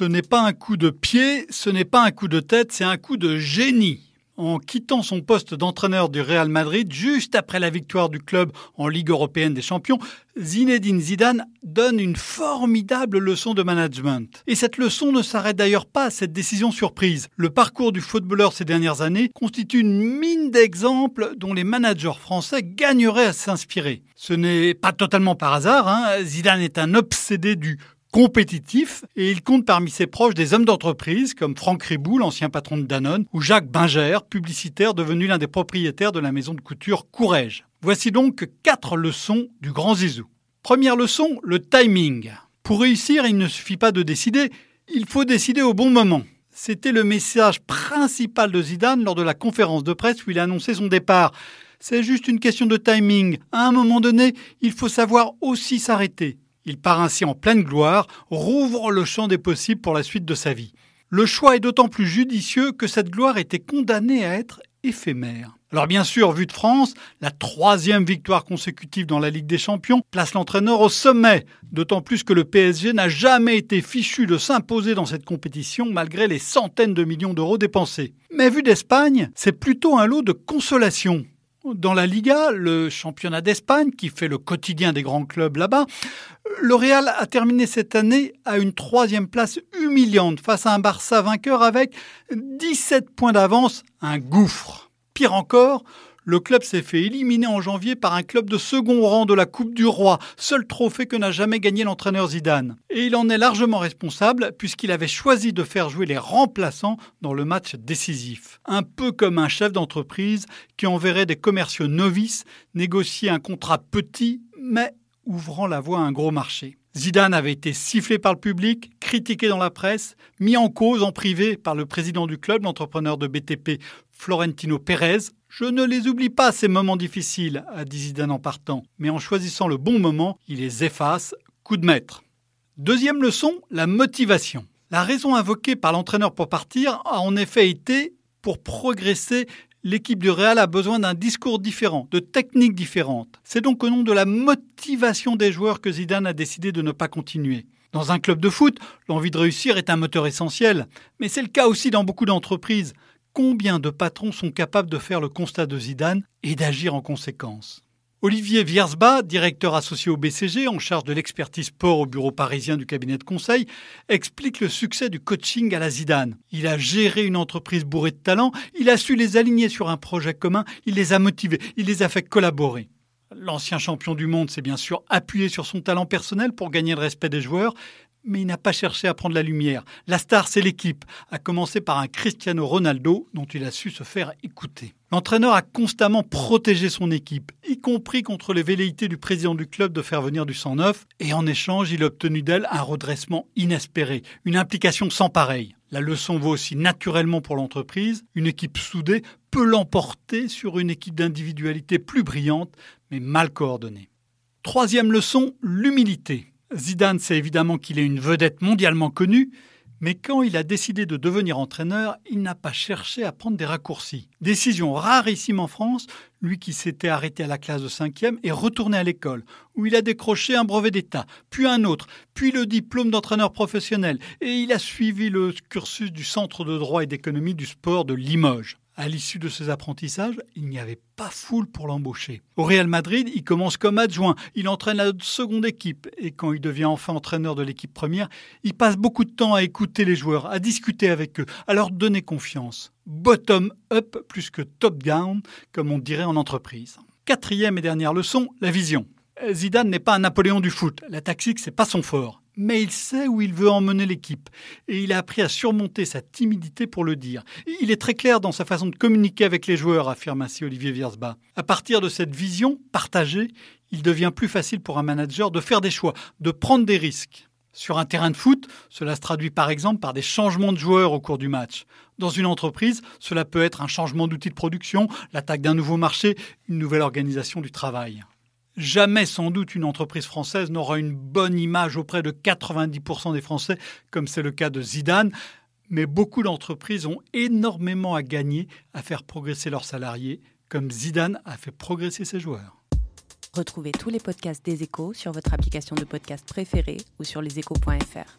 Ce n'est pas un coup de pied, ce n'est pas un coup de tête, c'est un coup de génie en quittant son poste d'entraîneur du Real Madrid juste après la victoire du club en Ligue européenne des champions, Zinedine Zidane donne une formidable leçon de management. Et cette leçon ne s'arrête d'ailleurs pas à cette décision surprise. Le parcours du footballeur ces dernières années constitue une mine d'exemples dont les managers français gagneraient à s'inspirer. Ce n'est pas totalement par hasard, hein. Zidane est un obsédé du compétitif et il compte parmi ses proches des hommes d'entreprise comme Franck Ribou, l'ancien patron de Danone, ou Jacques Binger, publicitaire devenu l'un des propriétaires de la maison de couture Courrèges. Voici donc quatre leçons du grand Zizou. Première leçon, le timing. Pour réussir, il ne suffit pas de décider, il faut décider au bon moment. C'était le message principal de Zidane lors de la conférence de presse où il a annoncé son départ. C'est juste une question de timing. À un moment donné, il faut savoir aussi s'arrêter. Il part ainsi en pleine gloire, rouvre le champ des possibles pour la suite de sa vie. Le choix est d'autant plus judicieux que cette gloire était condamnée à être éphémère. Alors bien sûr, vu de France, la troisième victoire consécutive dans la Ligue des Champions place l'entraîneur au sommet, d'autant plus que le PSG n'a jamais été fichu de s'imposer dans cette compétition malgré les centaines de millions d'euros dépensés. Mais vu d'Espagne, c'est plutôt un lot de consolation. Dans la Liga, le championnat d'Espagne, qui fait le quotidien des grands clubs là-bas, le a terminé cette année à une troisième place humiliante face à un Barça vainqueur avec 17 points d'avance, un gouffre. Pire encore, le club s'est fait éliminer en janvier par un club de second rang de la Coupe du Roi, seul trophée que n'a jamais gagné l'entraîneur Zidane. Et il en est largement responsable puisqu'il avait choisi de faire jouer les remplaçants dans le match décisif. Un peu comme un chef d'entreprise qui enverrait des commerciaux novices négocier un contrat petit mais ouvrant la voie à un gros marché. Zidane avait été sifflé par le public, critiqué dans la presse, mis en cause en privé par le président du club, l'entrepreneur de BTP Florentino Pérez. Je ne les oublie pas ces moments difficiles, a dit Zidane en partant, mais en choisissant le bon moment, il les efface, coup de maître. Deuxième leçon, la motivation. La raison invoquée par l'entraîneur pour partir a en effet été pour progresser l'équipe du Real a besoin d'un discours différent, de techniques différentes. C'est donc au nom de la motivation des joueurs que Zidane a décidé de ne pas continuer. Dans un club de foot, l'envie de réussir est un moteur essentiel, mais c'est le cas aussi dans beaucoup d'entreprises. Combien de patrons sont capables de faire le constat de Zidane et d'agir en conséquence? Olivier Viersba, directeur associé au BCG en charge de l'expertise sport au bureau parisien du cabinet de conseil, explique le succès du coaching à la Zidane. Il a géré une entreprise bourrée de talents, il a su les aligner sur un projet commun, il les a motivés, il les a fait collaborer. L'ancien champion du monde s'est bien sûr appuyé sur son talent personnel pour gagner le respect des joueurs, mais il n'a pas cherché à prendre la lumière. La star, c'est l'équipe, à commencer par un Cristiano Ronaldo dont il a su se faire écouter. L'entraîneur a constamment protégé son équipe, y compris contre les velléités du président du club de faire venir du sang neuf, et en échange, il a obtenu d'elle un redressement inespéré, une implication sans pareil. La leçon vaut aussi naturellement pour l'entreprise. Une équipe soudée peut l'emporter sur une équipe d'individualité plus brillante, mais mal coordonnée. Troisième leçon, l'humilité. Zidane sait évidemment qu'il est une vedette mondialement connue, mais quand il a décidé de devenir entraîneur, il n'a pas cherché à prendre des raccourcis. Décision rarissime en France, lui qui s'était arrêté à la classe de 5e est retourné à l'école, où il a décroché un brevet d'État, puis un autre, puis le diplôme d'entraîneur professionnel, et il a suivi le cursus du Centre de droit et d'économie du sport de Limoges. À l'issue de ses apprentissages, il n'y avait pas foule pour l'embaucher. Au Real Madrid, il commence comme adjoint, il entraîne la seconde équipe et quand il devient enfin entraîneur de l'équipe première, il passe beaucoup de temps à écouter les joueurs, à discuter avec eux, à leur donner confiance. Bottom up plus que top down, comme on dirait en entreprise. Quatrième et dernière leçon, la vision. Zidane n'est pas un Napoléon du foot. La tactique, c'est pas son fort mais il sait où il veut emmener l'équipe et il a appris à surmonter sa timidité pour le dire. Il est très clair dans sa façon de communiquer avec les joueurs, affirme ainsi Olivier Viersba. À partir de cette vision partagée, il devient plus facile pour un manager de faire des choix, de prendre des risques. Sur un terrain de foot, cela se traduit par exemple par des changements de joueurs au cours du match. Dans une entreprise, cela peut être un changement d'outil de production, l'attaque d'un nouveau marché, une nouvelle organisation du travail. Jamais sans doute une entreprise française n'aura une bonne image auprès de 90% des Français, comme c'est le cas de Zidane, mais beaucoup d'entreprises ont énormément à gagner à faire progresser leurs salariés, comme Zidane a fait progresser ses joueurs. Retrouvez tous les podcasts des échos sur votre application de podcast préférée ou sur leséchos.fr.